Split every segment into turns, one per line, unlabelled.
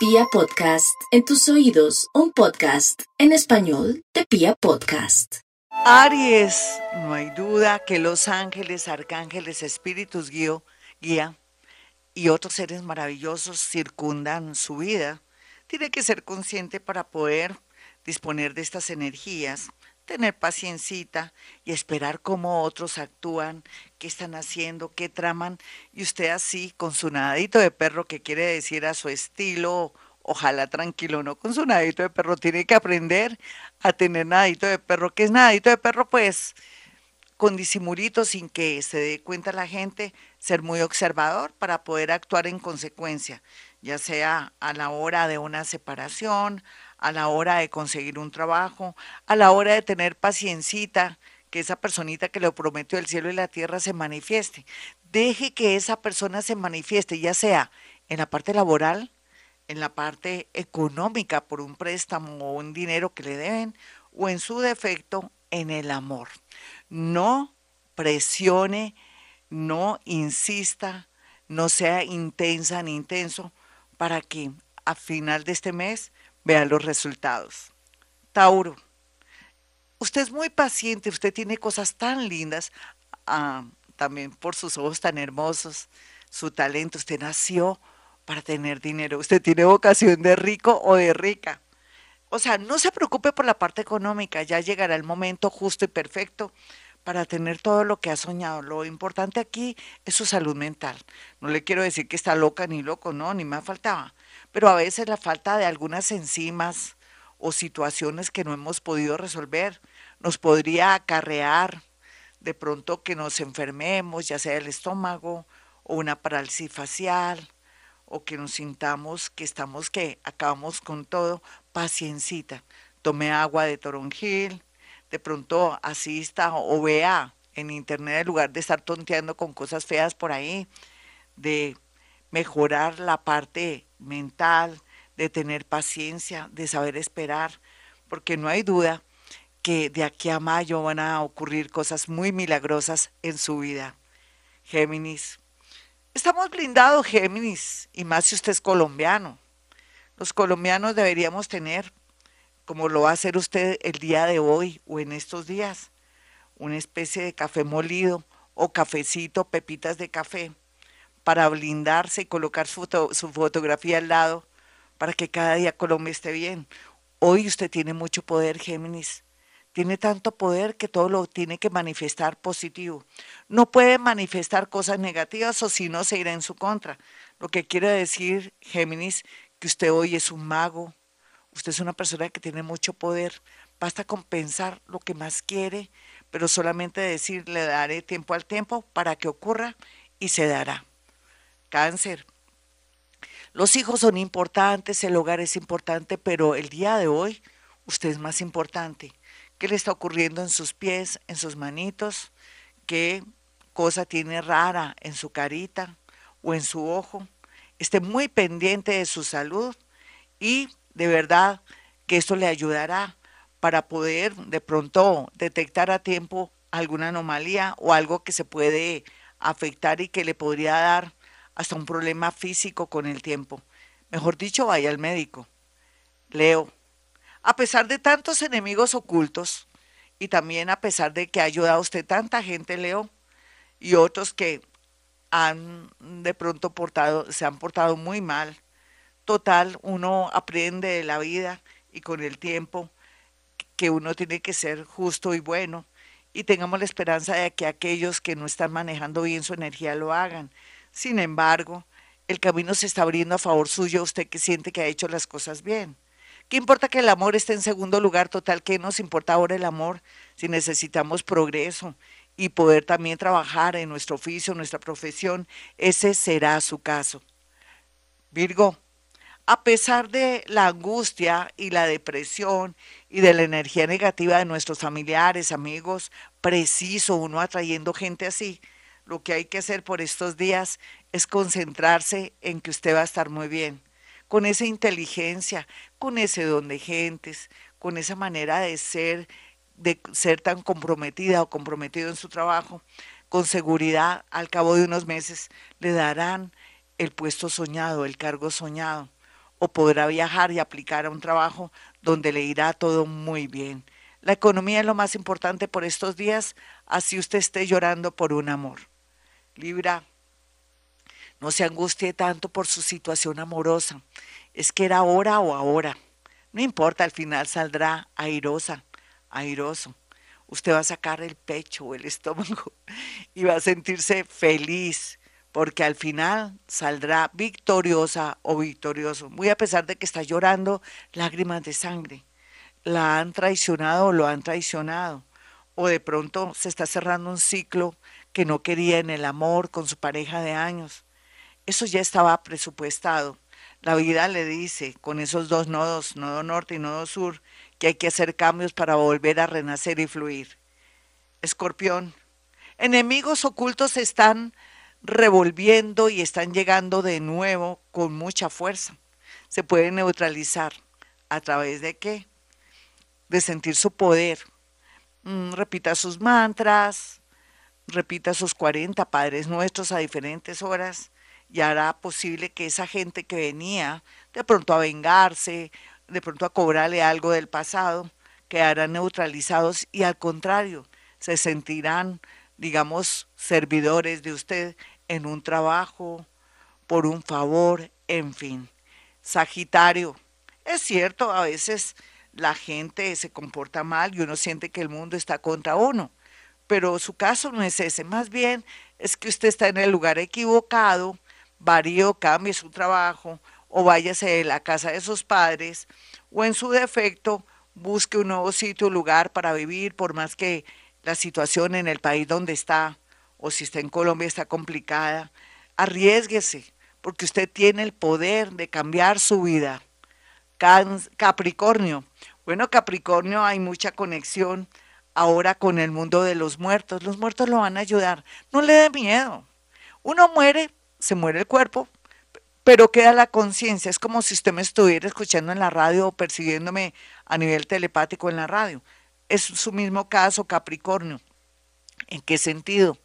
Pia Podcast, en tus oídos, un podcast en español de Pia Podcast.
Aries, no hay duda que los ángeles, arcángeles, espíritus guía y otros seres maravillosos circundan su vida. Tiene que ser consciente para poder disponer de estas energías tener paciencita y esperar cómo otros actúan, qué están haciendo, qué traman, y usted así, con su nadadito de perro, que quiere decir a su estilo, ojalá tranquilo, no con su nadadito de perro, tiene que aprender a tener nadadito de perro. ¿Qué es nadadito de perro? Pues con disimulito, sin que se dé cuenta la gente, ser muy observador para poder actuar en consecuencia, ya sea a la hora de una separación, a la hora de conseguir un trabajo, a la hora de tener paciencita, que esa personita que le prometió el cielo y la tierra se manifieste. Deje que esa persona se manifieste, ya sea en la parte laboral, en la parte económica por un préstamo o un dinero que le deben, o en su defecto en el amor. No presione, no insista, no sea intensa ni intenso para que a final de este mes Vean los resultados. Tauro, usted es muy paciente, usted tiene cosas tan lindas, ah, también por sus ojos tan hermosos, su talento, usted nació para tener dinero, usted tiene vocación de rico o de rica. O sea, no se preocupe por la parte económica, ya llegará el momento justo y perfecto para tener todo lo que ha soñado. Lo importante aquí es su salud mental. No le quiero decir que está loca ni loco, no, ni me faltaba pero a veces la falta de algunas enzimas o situaciones que no hemos podido resolver nos podría acarrear de pronto que nos enfermemos, ya sea el estómago o una parálisis facial o que nos sintamos que estamos que acabamos con todo, paciencita. Tome agua de toronjil, de pronto asista o vea en internet en lugar de estar tonteando con cosas feas por ahí, de mejorar la parte mental, de tener paciencia, de saber esperar, porque no hay duda que de aquí a mayo van a ocurrir cosas muy milagrosas en su vida. Géminis. Estamos blindados, Géminis, y más si usted es colombiano. Los colombianos deberíamos tener, como lo va a hacer usted el día de hoy o en estos días, una especie de café molido o cafecito, pepitas de café, para blindarse y colocar su, su fotografía al lado para que cada día Colombia esté bien. Hoy usted tiene mucho poder, Géminis. Tiene tanto poder que todo lo tiene que manifestar positivo. No puede manifestar cosas negativas o si no se irá en su contra. Lo que quiere decir, Géminis, que usted hoy es un mago. Usted es una persona que tiene mucho poder. Basta con pensar lo que más quiere, pero solamente decir le daré tiempo al tiempo para que ocurra y se dará cáncer. Los hijos son importantes, el hogar es importante, pero el día de hoy usted es más importante. ¿Qué le está ocurriendo en sus pies, en sus manitos? ¿Qué cosa tiene rara en su carita o en su ojo? Esté muy pendiente de su salud y de verdad que esto le ayudará para poder de pronto detectar a tiempo alguna anomalía o algo que se puede afectar y que le podría dar hasta un problema físico con el tiempo. Mejor dicho, vaya al médico. Leo, a pesar de tantos enemigos ocultos y también a pesar de que ha ayudado a usted tanta gente, Leo, y otros que han de pronto portado, se han portado muy mal, total, uno aprende de la vida y con el tiempo que uno tiene que ser justo y bueno y tengamos la esperanza de que aquellos que no están manejando bien su energía lo hagan. Sin embargo, el camino se está abriendo a favor suyo, usted que siente que ha hecho las cosas bien. ¿Qué importa que el amor esté en segundo lugar? Total, ¿qué nos importa ahora el amor si necesitamos progreso y poder también trabajar en nuestro oficio, nuestra profesión? Ese será su caso. Virgo, a pesar de la angustia y la depresión y de la energía negativa de nuestros familiares, amigos, preciso uno atrayendo gente así, lo que hay que hacer por estos días es concentrarse en que usted va a estar muy bien, con esa inteligencia, con ese don de gentes, con esa manera de ser, de ser tan comprometida o comprometido en su trabajo, con seguridad, al cabo de unos meses le darán el puesto soñado, el cargo soñado. O podrá viajar y aplicar a un trabajo donde le irá todo muy bien. La economía es lo más importante por estos días, así usted esté llorando por un amor. Libra, no se angustie tanto por su situación amorosa. Es que era ahora o ahora. No importa, al final saldrá airosa, airoso. Usted va a sacar el pecho o el estómago y va a sentirse feliz, porque al final saldrá victoriosa o victorioso, muy a pesar de que está llorando lágrimas de sangre. La han traicionado o lo han traicionado, o de pronto se está cerrando un ciclo que no quería en el amor con su pareja de años. Eso ya estaba presupuestado. La vida le dice, con esos dos nodos, nodo norte y nodo sur, que hay que hacer cambios para volver a renacer y fluir. Escorpión, enemigos ocultos están revolviendo y están llegando de nuevo con mucha fuerza. Se puede neutralizar. ¿A través de qué? De sentir su poder. Mm, repita sus mantras, repita sus 40 padres nuestros a diferentes horas y hará posible que esa gente que venía de pronto a vengarse, de pronto a cobrarle algo del pasado, quedarán neutralizados y al contrario, se sentirán, digamos, servidores de usted en un trabajo, por un favor, en fin. Sagitario, es cierto, a veces la gente se comporta mal y uno siente que el mundo está contra uno, pero su caso no es ese, más bien es que usted está en el lugar equivocado, varío, cambie su trabajo o váyase de la casa de sus padres o en su defecto busque un nuevo sitio, lugar para vivir, por más que la situación en el país donde está o si está en Colombia está complicada, arriesguese, porque usted tiene el poder de cambiar su vida. Capricornio. Bueno, Capricornio, hay mucha conexión ahora con el mundo de los muertos. Los muertos lo van a ayudar. No le dé miedo. Uno muere, se muere el cuerpo, pero queda la conciencia. Es como si usted me estuviera escuchando en la radio o persiguiéndome a nivel telepático en la radio. Es su mismo caso, Capricornio. ¿En qué sentido?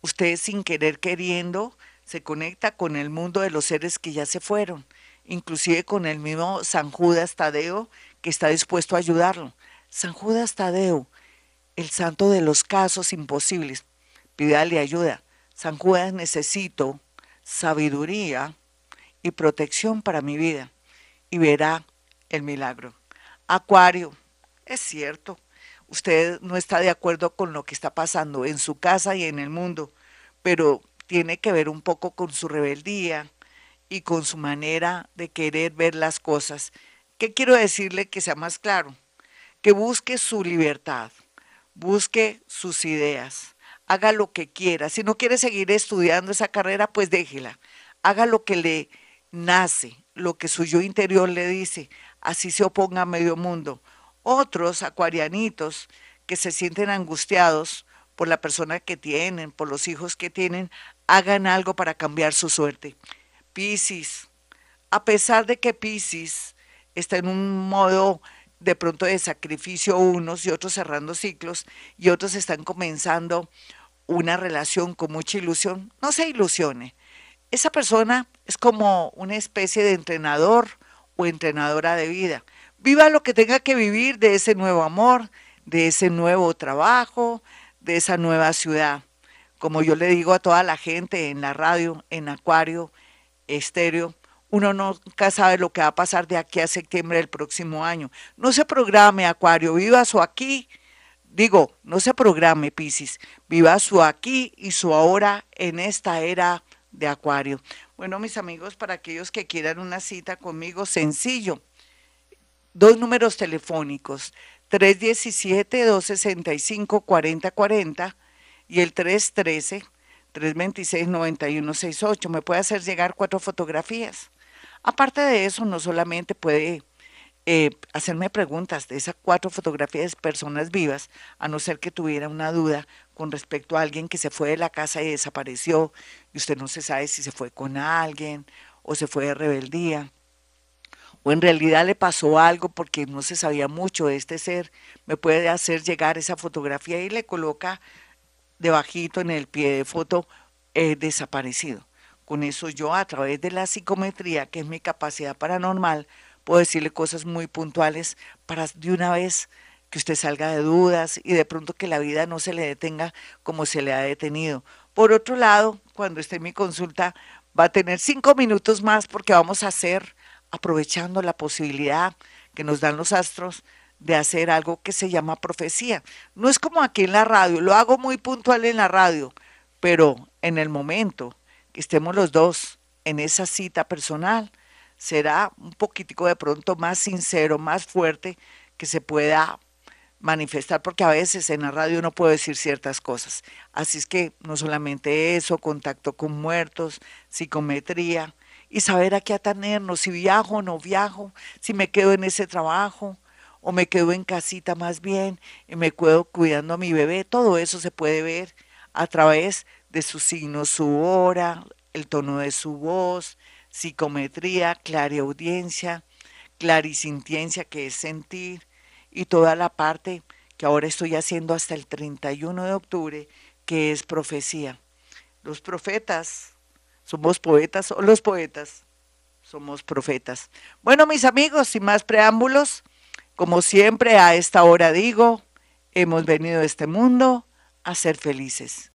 usted sin querer queriendo se conecta con el mundo de los seres que ya se fueron, inclusive con el mismo San Judas Tadeo que está dispuesto a ayudarlo. San Judas Tadeo, el santo de los casos imposibles, pídale ayuda. San Judas necesito sabiduría y protección para mi vida y verá el milagro. Acuario, es cierto, usted no está de acuerdo con lo que está pasando en su casa y en el mundo, pero tiene que ver un poco con su rebeldía y con su manera de querer ver las cosas. ¿Qué quiero decirle que sea más claro? Que busque su libertad, busque sus ideas, haga lo que quiera. Si no quiere seguir estudiando esa carrera, pues déjela. Haga lo que le nace, lo que su yo interior le dice. Así se oponga a medio mundo. Otros acuarianitos que se sienten angustiados por la persona que tienen, por los hijos que tienen, hagan algo para cambiar su suerte. Piscis, a pesar de que Piscis está en un modo de pronto de sacrificio unos y otros cerrando ciclos y otros están comenzando una relación con mucha ilusión, no se ilusione. Esa persona es como una especie de entrenador o entrenadora de vida viva lo que tenga que vivir de ese nuevo amor, de ese nuevo trabajo, de esa nueva ciudad. Como yo le digo a toda la gente en la radio, en Acuario, Estéreo, uno nunca sabe lo que va a pasar de aquí a septiembre del próximo año. No se programe, Acuario, viva su aquí. Digo, no se programe, Piscis, viva su aquí y su ahora en esta era de Acuario. Bueno, mis amigos, para aquellos que quieran una cita conmigo, sencillo dos números telefónicos, 317-265-4040 y el 313-326-9168. Me puede hacer llegar cuatro fotografías. Aparte de eso, no solamente puede eh, hacerme preguntas de esas cuatro fotografías de personas vivas, a no ser que tuviera una duda con respecto a alguien que se fue de la casa y desapareció, y usted no se sabe si se fue con alguien o se fue de rebeldía o en realidad le pasó algo porque no se sabía mucho de este ser, me puede hacer llegar esa fotografía y le coloca debajito en el pie de foto eh, desaparecido. Con eso yo a través de la psicometría, que es mi capacidad paranormal, puedo decirle cosas muy puntuales para de una vez que usted salga de dudas y de pronto que la vida no se le detenga como se le ha detenido. Por otro lado, cuando esté en mi consulta, va a tener cinco minutos más porque vamos a hacer, aprovechando la posibilidad que nos dan los astros, de hacer algo que se llama profecía. No es como aquí en la radio, lo hago muy puntual en la radio, pero en el momento que estemos los dos en esa cita personal, será un poquitico de pronto más sincero, más fuerte, que se pueda manifestar, porque a veces en la radio no puedo decir ciertas cosas. Así es que no solamente eso, contacto con muertos, psicometría, y saber a qué atenernos, si viajo o no viajo, si me quedo en ese trabajo o me quedo en casita más bien y me quedo cuidando a mi bebé, todo eso se puede ver a través de su signo, su hora, el tono de su voz, psicometría, clariaudiencia, clarisintiencia, que es sentir, y toda la parte que ahora estoy haciendo hasta el 31 de octubre, que es profecía. Los profetas, somos poetas o los poetas somos profetas. Bueno, mis amigos, sin más preámbulos, como siempre a esta hora digo, hemos venido a este mundo a ser felices.